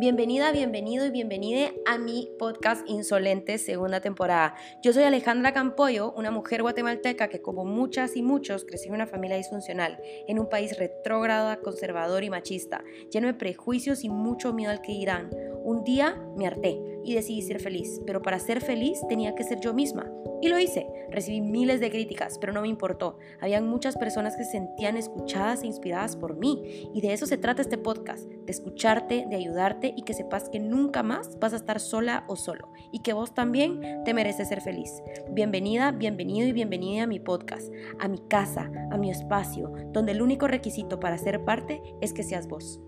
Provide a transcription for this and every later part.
Bienvenida, bienvenido y bienvenida a mi podcast Insolente segunda temporada. Yo soy Alejandra Campoyo, una mujer guatemalteca que como muchas y muchos crecí en una familia disfuncional, en un país retrógrado, conservador y machista, lleno de prejuicios y mucho miedo al que irán. Un día me harté y decidí ser feliz, pero para ser feliz tenía que ser yo misma. Y lo hice. Recibí miles de críticas, pero no me importó. Habían muchas personas que se sentían escuchadas e inspiradas por mí. Y de eso se trata este podcast, de escucharte, de ayudarte y que sepas que nunca más vas a estar sola o solo. Y que vos también te mereces ser feliz. Bienvenida, bienvenido y bienvenida a mi podcast, a mi casa, a mi espacio, donde el único requisito para ser parte es que seas vos.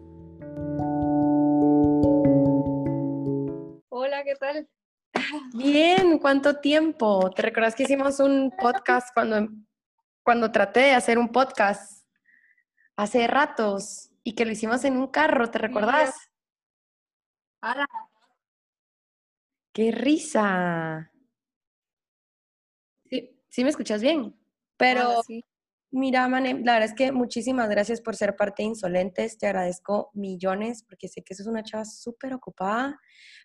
Hola, ¿qué tal? Bien, ¿cuánto tiempo? ¿Te recuerdas que hicimos un podcast cuando, cuando traté de hacer un podcast hace ratos y que lo hicimos en un carro? ¿Te recuerdas? Hola. ¡Qué risa! Sí, sí me escuchas bien. Pero sí. mira, Mane, la verdad es que muchísimas gracias por ser parte de Insolentes. Te agradezco millones porque sé que sos una chava súper ocupada,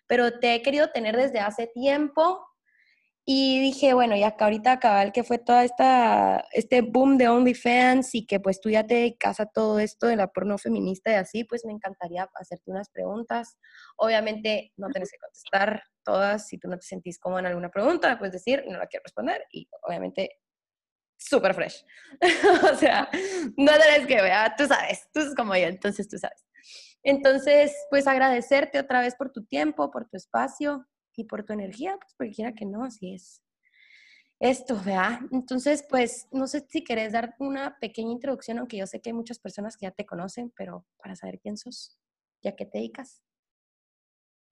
pero te he querido tener desde hace tiempo. Y dije, bueno, ya que ahorita cabal que fue toda esta, este boom de OnlyFans y que pues tú ya te dedicas a todo esto de la porno feminista y así, pues me encantaría hacerte unas preguntas. Obviamente no tenés que contestar todas, si tú no te sentís cómoda en alguna pregunta, puedes decir, no la quiero responder y obviamente súper fresh. o sea, no tenés que ver, tú sabes, tú es como yo, entonces tú sabes. Entonces, pues agradecerte otra vez por tu tiempo, por tu espacio y por tu energía, pues porque quiera que no, así es. Esto, ¿verdad? Entonces, pues no sé si querés dar una pequeña introducción, aunque yo sé que hay muchas personas que ya te conocen, pero para saber quién sos, ya que te dedicas.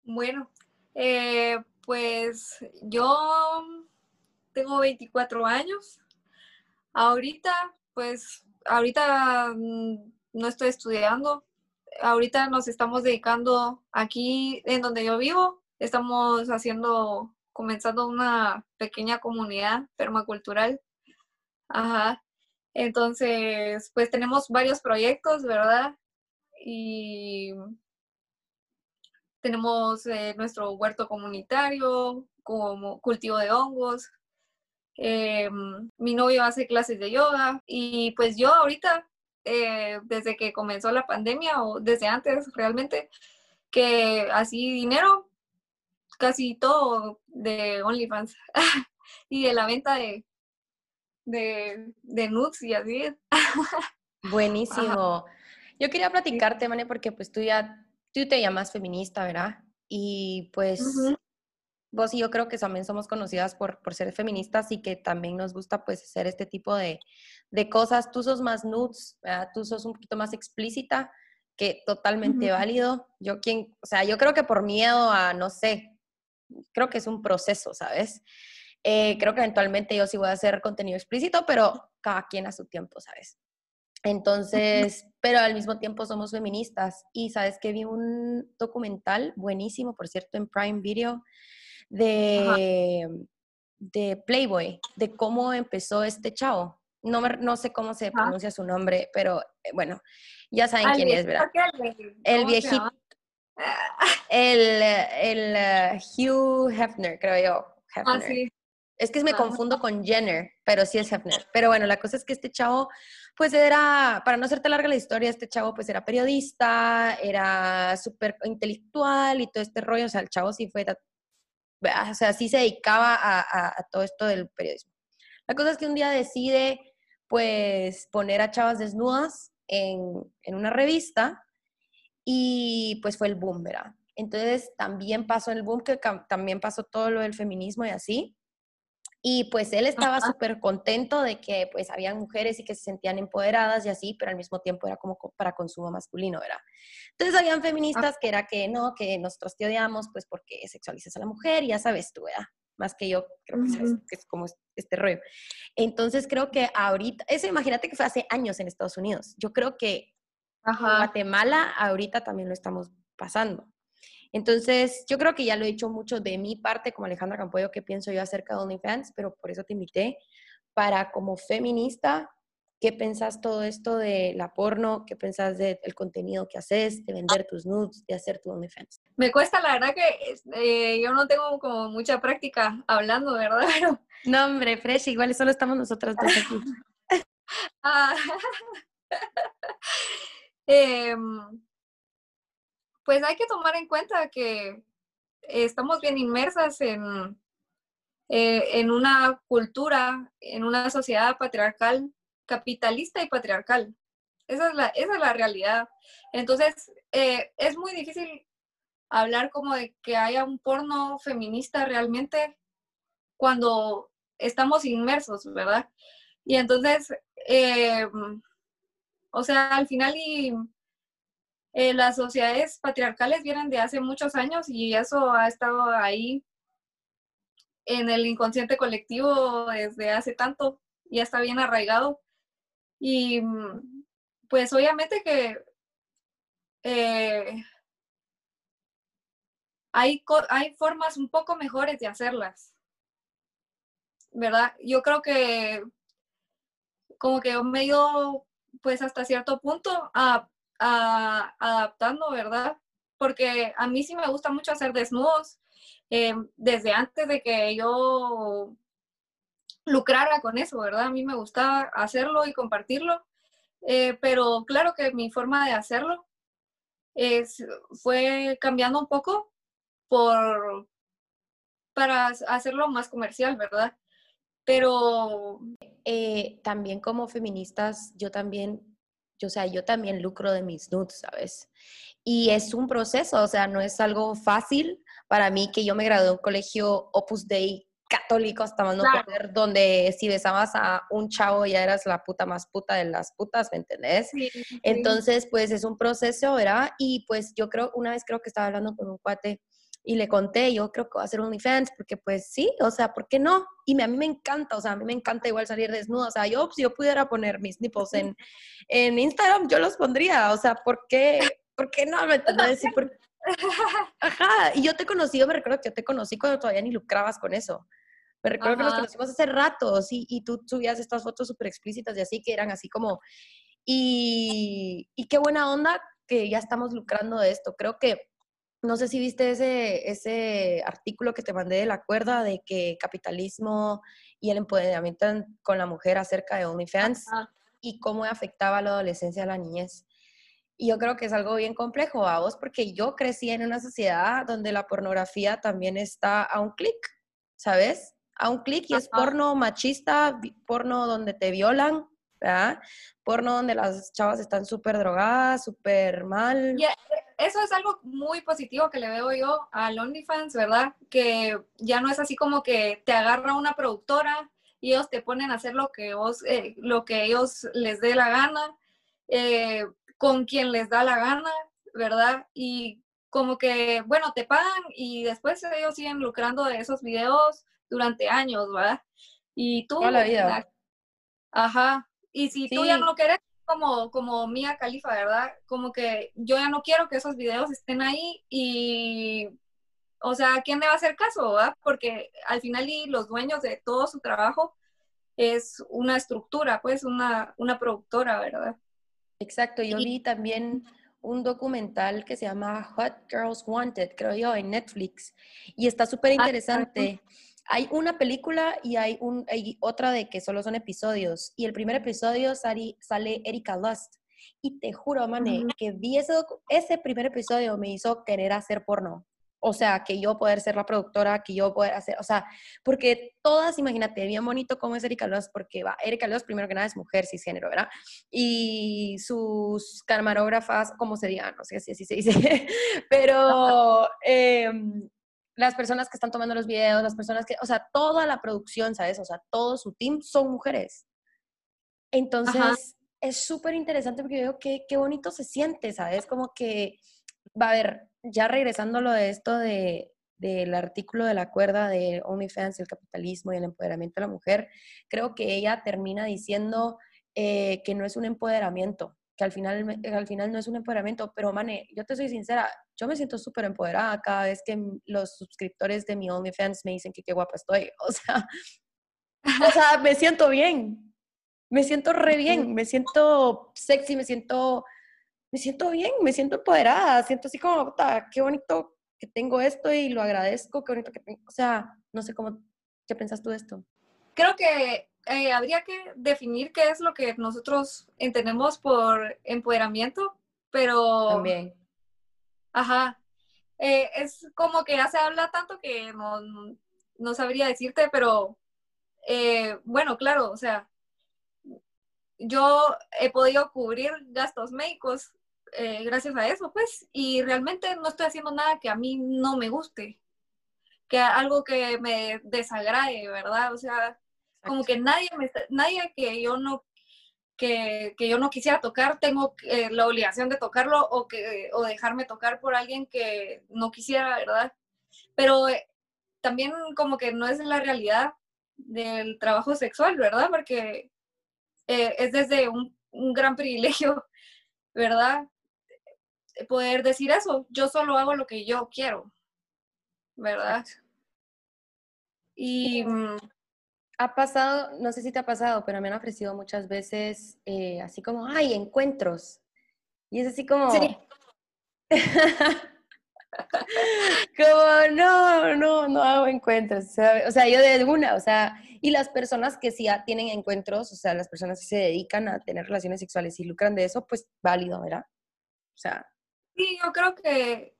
Bueno, eh, pues yo tengo 24 años. Ahorita, pues, ahorita mm, no estoy estudiando. Ahorita nos estamos dedicando aquí en donde yo vivo. Estamos haciendo, comenzando una pequeña comunidad permacultural. Ajá. Entonces, pues tenemos varios proyectos, ¿verdad? Y tenemos eh, nuestro huerto comunitario, como cultivo de hongos. Eh, mi novio hace clases de yoga y pues yo ahorita, eh, desde que comenzó la pandemia o desde antes realmente, que así dinero, casi todo de OnlyFans y de la venta de, de, de nudes y así. Buenísimo. Yo quería platicarte, Mane, porque pues tú ya, tú te llamas feminista, ¿verdad? Y pues. Vos y yo creo que también somos conocidas por, por ser feministas y que también nos gusta pues hacer este tipo de, de cosas. Tú sos más nudes, ¿verdad? Tú sos un poquito más explícita, que totalmente Ujú. válido. Yo quien, o sea, yo creo que por miedo a, no sé, creo que es un proceso, ¿sabes? Eh, creo que eventualmente yo sí voy a hacer contenido explícito, pero cada quien a su tiempo, ¿sabes? Entonces, pero al mismo tiempo somos feministas. Y sabes que vi un documental buenísimo, por cierto, en Prime Video. De, de Playboy, de cómo empezó este chavo. No, me- no sé cómo se pronuncia su nombre, pero eh, bueno, ya saben quién es, ¿verdad? El ¿cómo se viejito, el, el eh, Hugh Hefner, creo yo. Ah, Hefner. sí. Es que me Ajá. confundo con Jenner, pero sí es Hefner. Pero bueno, la cosa es que este chavo, pues era, para no hacerte larga la historia, este chavo pues era periodista, era súper intelectual y todo este rollo, o sea, el chavo sí fue, o sea, sí se dedicaba a, todo esto del periodismo. La cosa es que un día decide pues poner a chavas desnudas en, en una revista y pues fue el boom, ¿verdad? Entonces también pasó el boom, que también pasó todo lo del feminismo y así. Y pues él estaba súper contento de que pues habían mujeres y que se sentían empoderadas y así, pero al mismo tiempo era como co- para consumo masculino, ¿verdad? Entonces habían feministas que era que no, que nosotros te odiamos pues porque sexualizas a la mujer y ya sabes tú, ¿verdad? Más que yo, creo que sabes que es como es- este rollo. Entonces creo que ahorita, eso imagínate que fue hace años en Estados Unidos. Yo creo que en Ajá. Guatemala ahorita también lo estamos pasando. Entonces, yo creo que ya lo he dicho mucho de mi parte como Alejandra Campoyo, que pienso yo acerca de OnlyFans, pero por eso te invité para como feminista ¿Qué pensás todo esto de la porno? ¿Qué pensás del contenido que haces, de vender tus nudes, de hacer tu OnlyFans? Me cuesta, la verdad que eh, yo no tengo como mucha práctica hablando, ¿verdad? No, hombre, Fresh, igual solo estamos nosotras dos aquí. ah. Em, pues hay que tomar en cuenta que estamos bien inmersas en, eh, en una cultura, en una sociedad patriarcal, capitalista y patriarcal. Esa es la, esa es la realidad. Entonces, eh, es muy difícil hablar como de que haya un porno feminista realmente cuando estamos inmersos, ¿verdad? Y entonces, eh, o sea, al final y eh, las sociedades patriarcales vienen de hace muchos años y eso ha estado ahí en el inconsciente colectivo desde hace tanto, ya está bien arraigado. Y mm, pues obviamente que eh, hay, hay formas un poco mejores de hacerlas, ¿verdad? Yo creo que como que me he ido pues hasta cierto punto a, adaptando, ¿verdad? Porque a mí sí me gusta mucho hacer desnudos. Eh, desde antes de que yo lucrara con eso, ¿verdad? A mí me gustaba hacerlo y compartirlo, eh, pero claro que mi forma de hacerlo fue cambiando un poco por, para hacerlo más comercial, ¿verdad? Pero eh, también como feministas, yo también, yo, o sea, yo también lucro de mis nudes, ¿sabes? Y es un proceso, o sea, no es algo fácil para mí que yo me gradué de un colegio Opus Dei católico hasta más no poder, donde si besabas a un chavo ya eras la puta más puta de las putas, ¿me entendés? Entonces, pues es un proceso, ¿verdad? Y pues yo creo, una vez creo que estaba hablando con un cuate y le conté, yo creo que va a hacer OnlyFans, porque pues sí, o sea, ¿por qué no? Y a mí me encanta, o sea, a mí me encanta igual salir desnuda, o sea, yo si yo pudiera poner mis nipples en, en Instagram, yo los pondría, o sea, ¿por qué? ¿Por qué no? ¿Me entiendes? Ajá, y yo te conocí, yo me recuerdo que yo te conocí cuando todavía ni lucrabas con eso. Me recuerdo que nos conocimos hace rato, sí, y tú subías estas fotos súper explícitas y así, que eran así como... Y, y qué buena onda que ya estamos lucrando de esto. Creo que no sé si viste ese, ese artículo que te mandé de la cuerda de que capitalismo y el empoderamiento con la mujer acerca de OnlyFans y cómo afectaba a la adolescencia a la niñez. Y yo creo que es algo bien complejo a vos, porque yo crecí en una sociedad donde la pornografía también está a un clic, ¿sabes? A un clic y es porno machista, porno donde te violan, ¿verdad? Porno donde las chavas están súper drogadas, súper mal eso es algo muy positivo que le veo yo al OnlyFans, ¿verdad? Que ya no es así como que te agarra una productora y ellos te ponen a hacer lo que, vos, eh, lo que ellos les dé la gana, eh, con quien les da la gana, ¿verdad? Y como que, bueno, te pagan y después ellos siguen lucrando de esos videos durante años, ¿verdad? Y tú... Toda la vida. ajá. Y si tú ya no quieres como, como Mía Califa, ¿verdad? Como que yo ya no quiero que esos videos estén ahí y, o sea, ¿quién le va a hacer caso, verdad? Porque al final y los dueños de todo su trabajo es una estructura, pues una, una productora, ¿verdad? Exacto, yo vi también un documental que se llama Hot Girls Wanted, creo yo, en Netflix, y está súper ah, interesante. Hay una película y hay, un, otra de que solo son episodios. Y el primer episodio sale, sale Erika Lust. Y te juro, mané, que vi ese, ese primer episodio me hizo querer hacer porno. O sea, que yo poder ser la productora, que yo poder hacer, o sea, porque todas, imagínate, bien bonito cómo es Erika Lust, porque va, Erika Lust primero que nada es mujer cisgénero, ¿verdad? Y sus camarógrafas, ¿cómo se diga? No sé si así se dice, pero eh, las personas que están tomando los videos, las personas que, o sea, toda la producción, ¿sabes? O sea, todo su team son mujeres. Entonces, es súper interesante porque veo que qué bonito se siente, ¿sabes? Como que, va a ver, ya regresando a lo de esto de, del artículo de la cuerda de OnlyFans, el capitalismo y el empoderamiento de la mujer, creo que ella termina diciendo eh, que no es un empoderamiento, que al final, al final no es un empoderamiento, pero Mane, yo te soy sincera, yo me siento súper empoderada cada vez que los suscriptores de mi OnlyFans me dicen que qué guapa estoy, o sea, o sea, me siento bien. Me siento re bien, me siento sexy, me siento, me siento bien, me siento empoderada, siento así como, qué bonito que tengo esto y lo agradezco, qué bonito que tengo, o sea, no sé cómo, ¿qué pensás tú de esto? Creo que eh, habría que definir qué es lo que nosotros entendemos por empoderamiento, pero... También. Ajá. Eh, es como que ya se habla tanto que no, no sabría decirte, pero eh, bueno, claro, o sea, yo he podido cubrir gastos médicos gracias a eso, pues, y realmente no estoy haciendo nada que a mí no me guste, que algo que me desagrade, ¿verdad? O sea, como que nadie, me, nadie que yo no que, que, yo no quisiera tocar, tengo eh, la obligación de tocarlo o, que, o dejarme tocar por alguien que no quisiera, ¿verdad? Pero eh, también como que no es la realidad del trabajo sexual, ¿verdad? Porque eh, es desde un, un, gran privilegio, ¿verdad? Poder decir eso, yo solo hago lo que yo quiero, ¿verdad? Y... Ha pasado, no sé si te ha pasado, pero me han ofrecido muchas veces eh, así como, ay, encuentros. Y es así como... Sí. como, no, no, no hago encuentros. O sea, yo de una, o sea, y las personas que sí tienen encuentros, o sea, las personas que se dedican a tener relaciones sexuales y lucran de eso, pues válido, ¿verdad? O sea. Sí, yo creo que,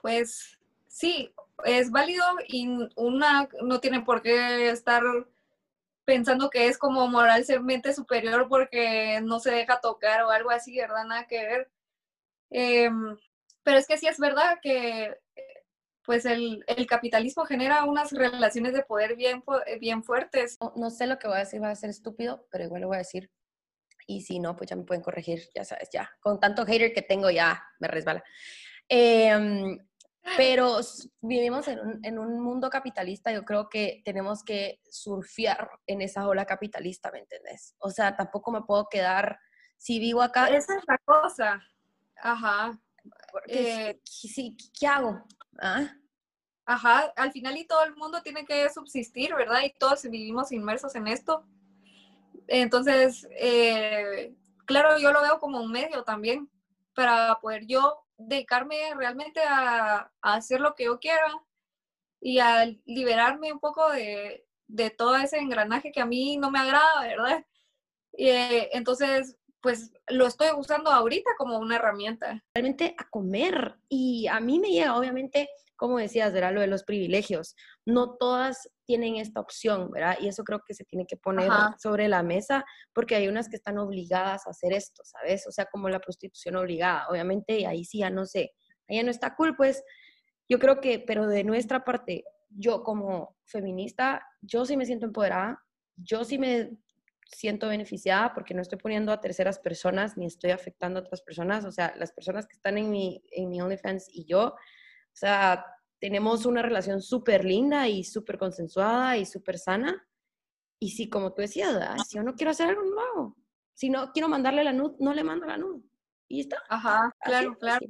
pues, sí, es válido y una no tiene por qué estar pensando que es como moralmente superior porque no se deja tocar o algo así, ¿verdad? Nada que ver. Em, pero es que sí es verdad que pues el, capitalismo genera unas relaciones de poder bien, bien fuertes. No, sé lo que voy a decir, va a ser estúpido, pero igual lo voy a decir. Y si no, pues ya me pueden corregir, ya sabes, ya. Con tanto hater que tengo, ya me resbala. Eh, pero vivimos en un, mundo capitalista, yo creo que tenemos que surfear en esa ola capitalista, ¿me entendés? O sea, tampoco me puedo quedar, si vivo acá... Esa es la cosa. Ajá. Eh, sí, ¿qué hago? ¿Ah? Ajá, al final y todo el mundo tiene que subsistir, ¿verdad? Y todos vivimos inmersos en esto. Entonces, eh, claro, yo lo veo como un medio también para poder yo dedicarme realmente a, hacer lo que yo quiera y a liberarme un poco de, todo ese engranaje que a mí no me agrada, ¿verdad? Eh, entonces, pues lo estoy usando ahorita como una herramienta. Realmente a comer. Y a mí me llega, obviamente, como decías, era lo de los privilegios. No todas tienen esta opción, ¿verdad? Y eso creo que se tiene que poner sobre la mesa porque hay unas que están obligadas a hacer esto, ¿sabes? O sea, como la prostitución obligada, obviamente, ahí sí ya no sé, ya no está cool, pues yo creo que, pero de nuestra parte, yo como feminista, yo sí me siento empoderada, yo sí me siento beneficiada porque no estoy poniendo a terceras personas ni estoy afectando a otras personas, o sea, las personas que están en mi, en mi OnlyFans y yo, o sea, tenemos una relación súper linda y súper consensuada y súper sana. Y si, como tú decías, si yo no quiero hacer algo, no hago. Si no quiero mandarle la nud, no le mando la nud. Y está. Ajá, claro, claro.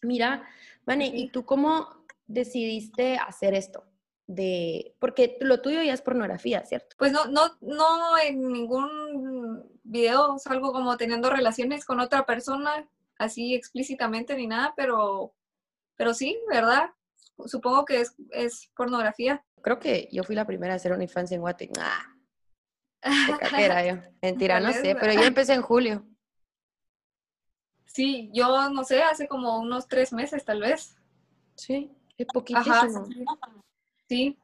Mira, Vane, ¿y tú cómo decidiste hacer esto? De, porque lo tuyo ya es pornografía, ¿cierto? Pues no, no, no en ningún video salgo como teniendo relaciones con otra persona, así explícitamente ni nada, pero pero sí, ¿verdad? Supongo que es, es pornografía. Creo que yo fui la primera a hacer una infancia en Guate. ¡Ah! era yo. Mentira, no sé, pero yo empecé en julio. Sí, yo no sé, hace como unos tres meses tal vez. Sí, es poquitísimo. sí.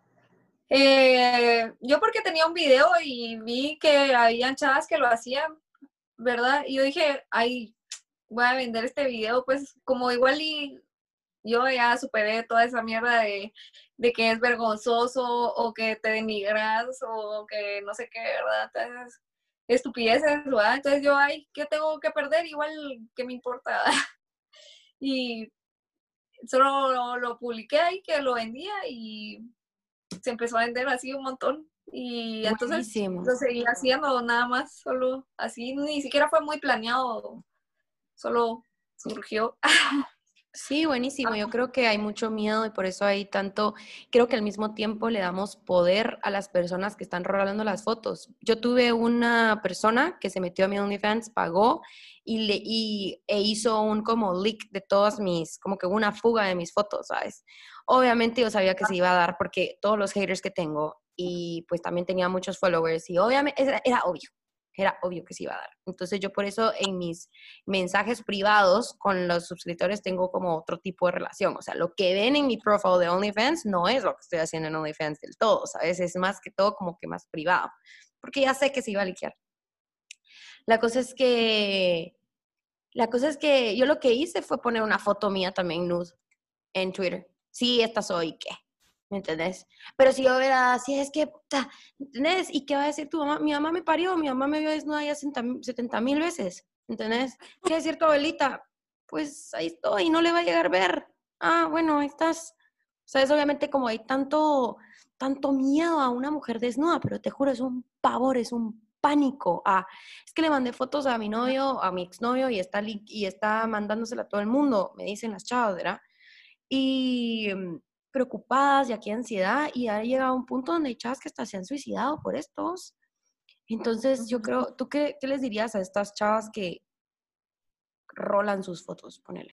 Eh, yo porque tenía un video y vi que habían chavas que lo hacían, ¿verdad? Y yo dije, ay, voy a vender este video, pues como igual y yo ya superé toda esa mierda de, que es vergonzoso o que te denigras o que no sé qué, ¿verdad? Entonces, estupideces, ¿verdad? Entonces yo, ay, ¿qué tengo que perder? Igual, ¿qué me importa? y solo lo, publiqué ahí, que lo vendía y se empezó a vender así un montón. Y entonces lo seguí haciendo nada más, solo así, ni siquiera fue muy planeado, solo surgió. Sí, buenísimo. Yo creo que hay mucho miedo y por eso hay tanto, creo que al mismo tiempo le damos poder a las personas que están rolando las fotos. Yo tuve una persona que se metió a mi OnlyFans, pagó y, le, y e hizo un como leak de todas mis, como que una fuga de mis fotos, ¿sabes? Obviamente yo sabía que se iba a dar porque todos los haters que tengo y pues también tenía muchos followers y obviamente era obvio, era obvio que se iba a dar. Entonces yo por eso en mis mensajes privados con los suscriptores tengo como otro tipo de relación. O sea, lo que ven en mi profile de OnlyFans no es lo que estoy haciendo en OnlyFans del todo, ¿sabes? Es más que todo como que más privado, porque ya sé que se iba a liquear. La cosa es que, la cosa es que yo lo que hice fue poner una foto mía también nude en Twitter. Sí, esta soy, ¿qué? ¿Me entendés? Pero si yo era así, es que, puta, ¿entendés? ¿Y qué va a decir tu mamá? Mi mamá me parió, mi mamá me vio desnuda ya 70 mil veces, ¿entendés? ¿Qué decir tu abuelita? Pues ahí estoy, no le va a llegar a ver. Ah, bueno, ahí estás. O sea, es obviamente como hay tanto, tanto miedo a una mujer desnuda, pero te juro, es un pavor, es un pánico. Ah, es que le mandé fotos a mi novio, a mi exnovio y está, y está mandándosela a todo el mundo, me dicen las chavas, ¿verdad? Y mm, preocupadas y aquí ansiedad y ha llegado a un punto donde hay chavas que hasta se han suicidado por estos. Entonces, yo creo, ¿tú qué, qué les dirías a estas chavas que rolan sus fotos? Ponele.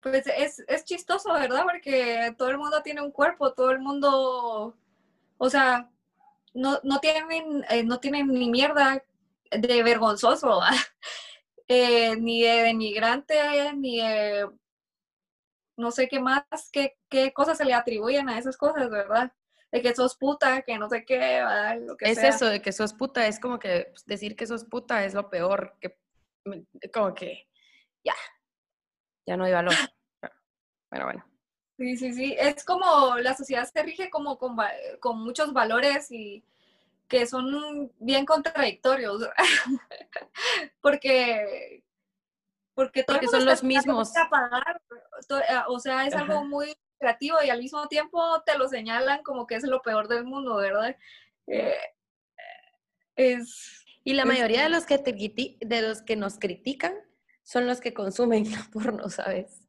Pues es, es chistoso, ¿verdad? Porque todo el mundo tiene un cuerpo, todo el mundo, o sea, no, no tienen, eh, no tienen ni mierda de vergonzoso, eh, ni de denigrante, ni de no sé qué más, qué, qué cosas se le atribuyen a esas cosas, ¿verdad? De que sos puta, que no sé qué, Lo que es eso, de que sos puta, es como que pues, decir que sos puta es lo peor, que como que ya, ya no hay valor. Bueno, bueno. Sí, sí, sí. Es como la sociedad se rige como con, con muchos valores y que son bien contradictorios. Porque porque, porque son los mismos. Eh, o sea, es algo muy creativo y al mismo tiempo te lo señalan como que es lo peor del mundo, ¿verdad? Eh, es, y la mayoría de los que te, de los que nos critican son los que consumen porno, ¿sabes?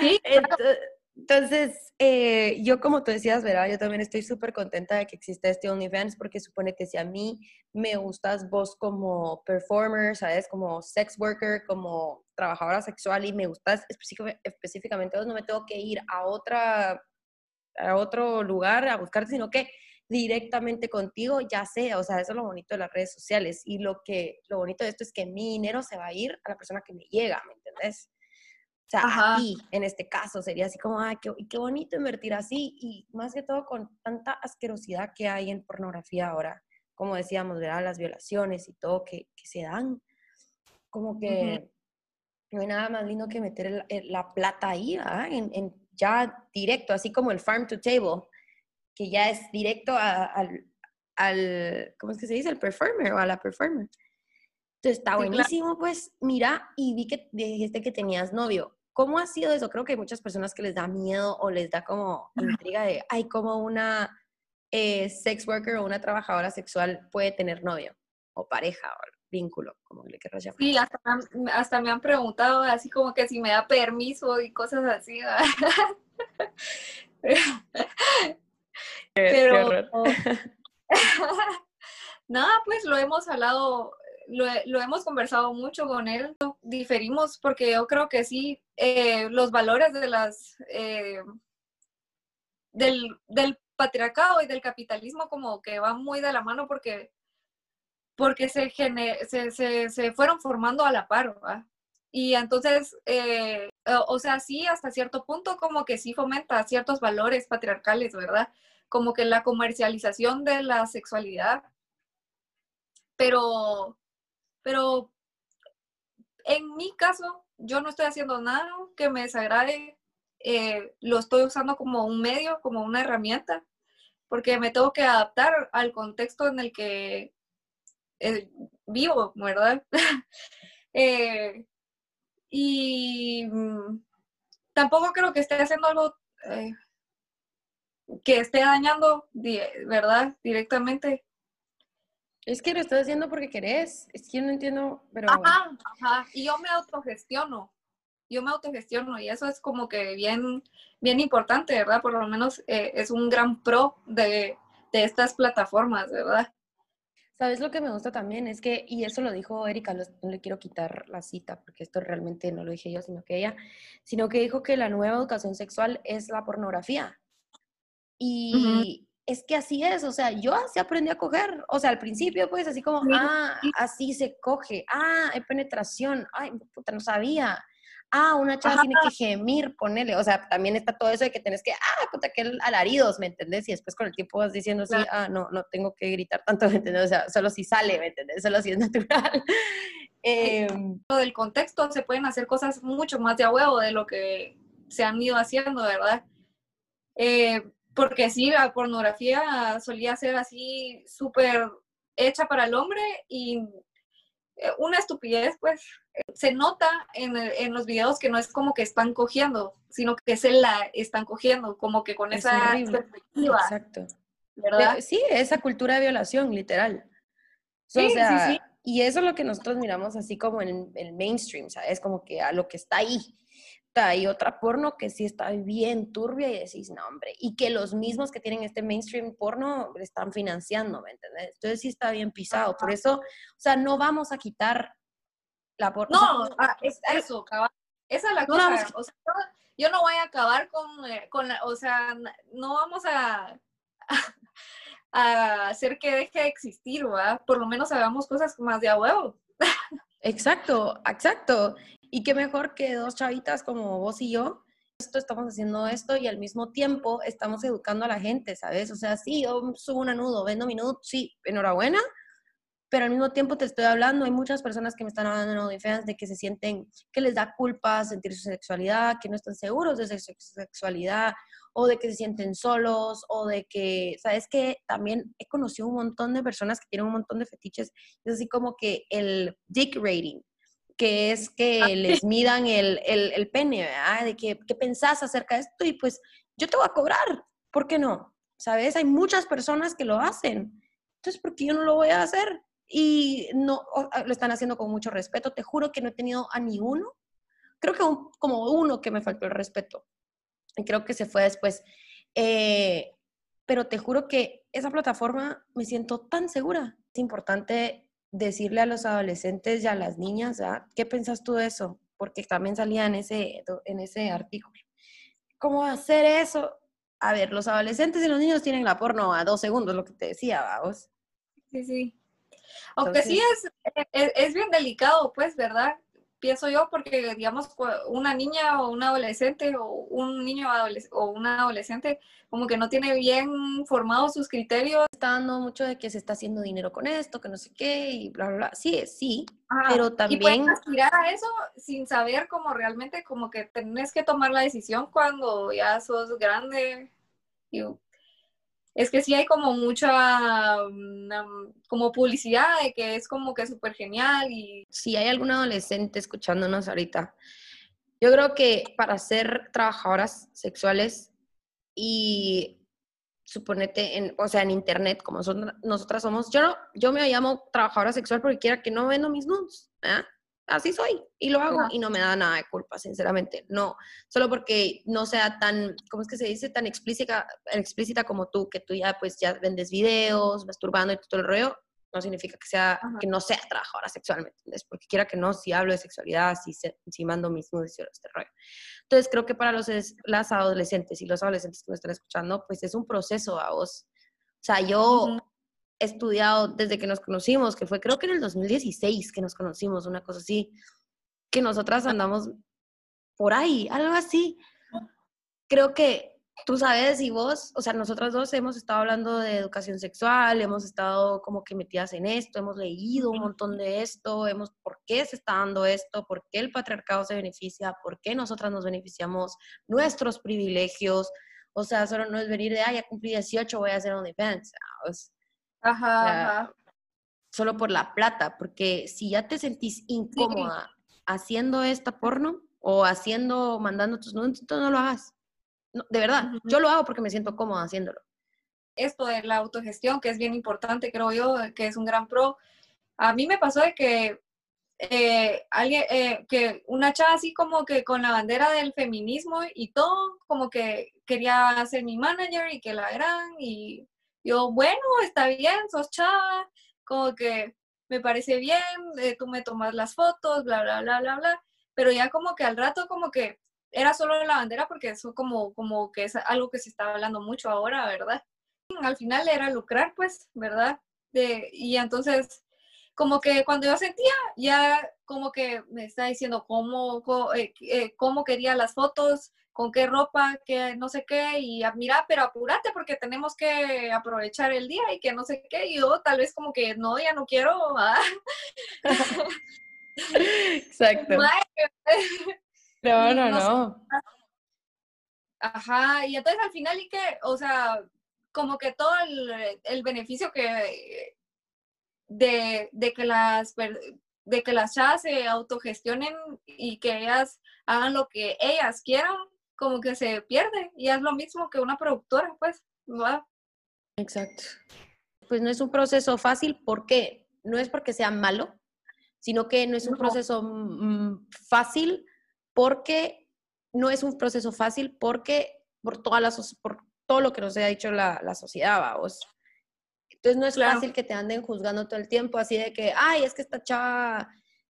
Sí. Entonces, eh, yo como tú decías, ¿verdad? Yo también estoy súper contenta de que exista este OnlyFans porque supone que si a mí me gustas vos como performer, ¿sabes? Como sex worker, como trabajadora sexual y me gustas específicamente vos, no me tengo que ir a, otra, a otro lugar a buscarte, sino que directamente contigo, ya sé, o sea, eso es lo bonito de las redes sociales y lo que, lo bonito de esto es que mi dinero se va a ir a la persona que me llega, ¿me entendés? O sea, a en este caso, sería así como, ay, qué, qué bonito invertir así. Y más que todo con tanta asquerosidad que hay en pornografía ahora, como decíamos, ¿verdad? Las violaciones y todo que, que se dan. Como que no hay nada más lindo que meter la plata ahí, en, en, ya directo, así como el farm to table, que ya es directo al, al, ¿cómo es que se dice? Al performer o a la performer. Entonces está buenísimo, pues mira, y vi que dijiste que tenías novio. ¿Cómo ha sido eso? Creo que hay muchas personas que les da miedo o les da como intriga de, ay, como una eh, sex worker o una trabajadora sexual puede tener novio o pareja o vínculo, como le quieras llamar. Sí, hasta, me han preguntado así como que si me da permiso y cosas así. Pero, nada, pues lo hemos hablado lo, hemos conversado mucho con él, diferimos porque yo creo que sí, eh, los valores de las, eh, del, patriarcado y del capitalismo como que van muy de la mano porque, porque se, se, se, fueron formando a la par, Y entonces, eh, o sea, sí, hasta cierto punto como que sí fomenta ciertos valores patriarcales, ¿verdad? Como que la comercialización de la sexualidad, pero pero en mi caso, yo no estoy haciendo nada que me desagrade. Eh, lo estoy usando como un medio, como una herramienta, porque me tengo que adaptar al contexto en el que eh, vivo, ¿verdad? Eh, y mm, tampoco creo que esté haciendo algo que esté dañando, ¿verdad? Directamente es que lo estás haciendo porque querés. Es que yo no entiendo, pero. Ajá, ajá. Y yo me autogestiono. yo me autogestiono y eso es como que bien, bien importante, ¿verdad? Por lo menos eh, es un gran pro de, de estas plataformas, ¿verdad? ¿Sabes lo que me gusta también? Es que, y eso lo dijo Erika, no le quiero quitar la cita, porque esto realmente no lo dije yo, sino que ella, sino que dijo que la nueva educación sexual es la pornografía. Y es que así es, o sea, yo así aprendí a coger, o sea, al principio, pues, así como, ah, así se coge, ah, hay penetración, ay, puta, no sabía ah, una chava tiene que gemir, ponele, o sea, también está todo eso de que tenés que, ah, puta, que alaridos, ¿me entendés? Y después con el tiempo vas diciendo así, ah, no, no tengo que gritar tanto, ¿me entendés? O sea, solo si sale, ¿me entendés? Solo si es natural. eh, del contexto se pueden hacer cosas mucho más de a huevo de lo que se han ido haciendo, ¿verdad? Eh, porque sí, la pornografía solía ser así súper hecha para el hombre y eh, una estupidez, pues, se nota en, en, los videos que no es como que están cogiendo, sino que se la están cogiendo, como que con esa perspectiva. Exacto. ¿Verdad? sí, esa cultura de violación, literal. Sí, sí, sí. Y eso es lo que nosotros miramos así como en el mainstream, ¿sabes? Como que a lo que está ahí hay otra porno que sí está bien turbia y decís, no, hombre, y que los mismos que tienen este mainstream porno le están financiando, ¿me entiendes? Entonces sí está bien pisado. Por eso, o sea, no vamos a quitar la porno. No, ah, es eso, Esa es la cosa. o sea, yo, no voy a acabar con, eh, con la, o sea, no vamos a, a hacer que deje de existir, ¿verdad? Por lo menos hagamos cosas más de a huevo. Exacto, exacto. Y qué mejor que dos chavitas como vos y yo, esto estamos haciendo esto y al mismo tiempo estamos educando a la gente, ¿sabes? O sea, sí, yo subo un anudo, vendo minutos, sí, enhorabuena, pero al mismo tiempo te estoy hablando, hay muchas personas que me están hablando en OnlyFans de que se sienten, que les da culpa sentir su sexualidad, que no están seguros de su sexualidad, o de que se sienten solos, o de que, ¿sabes que También he conocido un montón de personas que tienen un montón de fetiches, es así como que el dick rating, que es que ah, les midan el, el, pene, ¿verdad? De que, ¿qué pensás acerca de esto? Y pues yo te voy a cobrar, ¿por qué no? ¿Sabes? Hay muchas personas que lo hacen. Entonces, ¿por qué yo no lo voy a hacer? Y no, ah, lo están haciendo con mucho respeto. Te juro que no he tenido a ni uno. Creo que como uno que me faltó el respeto. Y creo que se fue después. Eh, pero te juro que esa plataforma me siento tan segura. Es importante decirle a los adolescentes y a las niñas, ¿qué piensas tú de eso? Porque también salía en ese, en ese artículo. ¿Cómo hacer eso? A ver, los adolescentes y los niños tienen la porno a dos segundos, lo que te decía, vamos. Sí, sí. Aunque sí es, es, es, bien delicado, pues, ¿verdad? Pienso yo, porque digamos, una niña o un adolescente o un niño o una adolescente como que no tiene bien formados sus criterios. Está dando mucho de que se está haciendo dinero con esto, que no sé qué, y bla, bla, bla. Sí, sí, pero también... Y aspirar a eso sin saber cómo realmente como que tenés que tomar la decisión cuando ya sos grande. Y es que sí hay como mucha mm, como publicidad de que es como que súper genial y... Si hay algún adolescente escuchándonos ahorita, yo creo que para ser trabajadoras sexuales y suponete, en, o sea, en internet, como nosotras somos, yo, no, yo me llamo trabajadora sexual porque quiera que no vendo mis nudes, ¿eh? Así soy y lo hago y no me da nada de culpa, sinceramente. No, solo porque no sea tan, ¿cómo es que se dice? Tan explícita, explícita como tú, que tú ya pues ya vendes videos, masturbando y todo el rollo, no significa que sea que no sea trabajadora sexualmente, ¿entiendes? Porque quiera que no, si hablo de sexualidad, si, si mando mis nudes y este rollo. Entonces creo que para los las adolescentes y los adolescentes que me están escuchando, pues es un proceso a vos. O sea, yo estudiado desde que nos conocimos, que fue creo que en el 2016 que nos conocimos, una cosa así, que nosotras andamos por ahí, algo así. Creo que tú sabes y vos, o sea, nosotras dos hemos estado hablando de educación sexual, hemos estado como que metidas en esto, hemos leído un montón de esto, hemos por qué se está dando esto, por qué el patriarcado se beneficia, por qué nosotras nos beneficiamos, nuestros privilegios. O sea, solo no es venir de, ah, ya cumplí 18, voy a hacer un defensa. Ajá, Solo por la plata, porque si ya te sentís incómoda haciendo esta porno o haciendo, mandando tus nudes, entonces no lo hagas. de verdad, yo lo hago porque me siento cómoda haciéndolo. Esto de la autogestión, que es bien importante, creo yo, que es un gran pro. A mí me pasó de que eh, alguien, eh, que una chava así como que con la bandera del feminismo y todo, como que quería ser mi manager y que la eran y yo, bueno, está bien, sos chava, como que me parece bien, eh, tú me tomas las fotos, bla, bla, bla, bla, bla, pero ya como que al rato como que era solo la bandera porque eso como, como que es algo que se está hablando mucho ahora, ¿verdad? Al final era lucrar, pues, ¿verdad? De, y entonces, como que cuando yo sentía, ya como que me está diciendo cómo, cómo, eh, eh, cómo quería las fotos, con qué ropa, que no sé qué, y ah, mira, pero apúrate porque tenemos que aprovechar el día y que no sé qué, y yo tal vez como que no, ya no quiero. Exacto. no, no, no. Ajá, y entonces al final y que, o sea, como que todo el, beneficio que de, de, que las de que las chavas se autogestionen y que ellas hagan lo que ellas quieran, como que se pierde y es lo mismo que una productora, pues, ¿verdad? Exacto. Pues no es un proceso fácil porque no es porque sea malo, sino que no es un proceso mm, fácil porque no es un proceso fácil porque por todas las por todo lo que nos ha dicho la, la sociedad, vamos. Entonces no es fácil que te anden juzgando todo el tiempo así de que, ay, es que esta chava,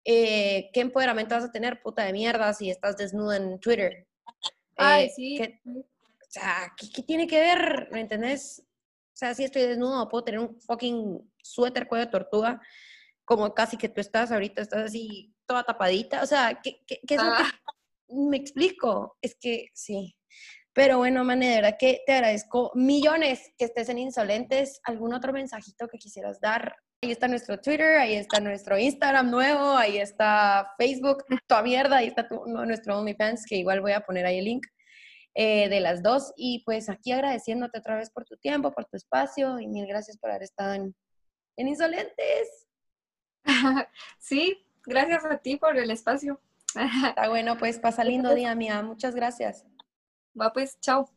eh, ¿qué empoderamiento vas a tener, puta de mierda, si estás desnuda en Twitter? Ay, eh, sí. o sea, ¿qué, tiene que ver? ¿Me entendés? O sea, si estoy desnudo, puedo tener un fucking suéter cuello de tortuga, como casi que tú estás ahorita, estás así toda tapadita. O sea, ¿qué, qué, es lo que ah. me explico? Es que sí. Pero bueno, Mane, de verdad que te agradezco millones que estés en Insolentes. ¿Algún otro mensajito que quisieras dar? Ahí está nuestro Twitter, ahí está nuestro Instagram nuevo, ahí está Facebook, toda mierda, ahí está tu, nuestro OnlyFans, que igual voy a poner ahí el link eh, de las dos. Y pues aquí agradeciéndote otra vez por tu tiempo, por tu espacio y mil gracias por haber estado en, Insolentes. Sí, gracias a ti por el espacio. Está bueno, pues pasa lindo día, mía. Muchas gracias. Va pues, chao.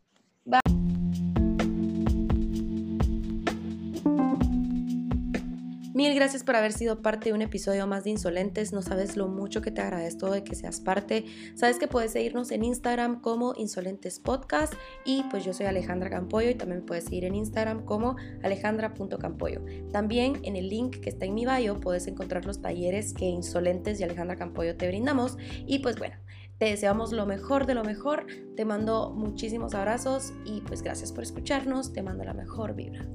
Mil gracias por haber sido parte de un episodio más de Insolentes. No sabes lo mucho que te agradezco de que seas parte. Sabes que puedes seguirnos en Instagram como Insolentes Podcast y pues yo soy Alejandra Campoyo y también puedes seguir en Instagram como alejandra.campoyo. También en el link que está en mi bio puedes encontrar los talleres que Insolentes y Alejandra Campoyo te brindamos y pues bueno. Te deseamos lo mejor de lo mejor, te mando muchísimos abrazos y pues gracias por escucharnos, te mando la mejor vibra.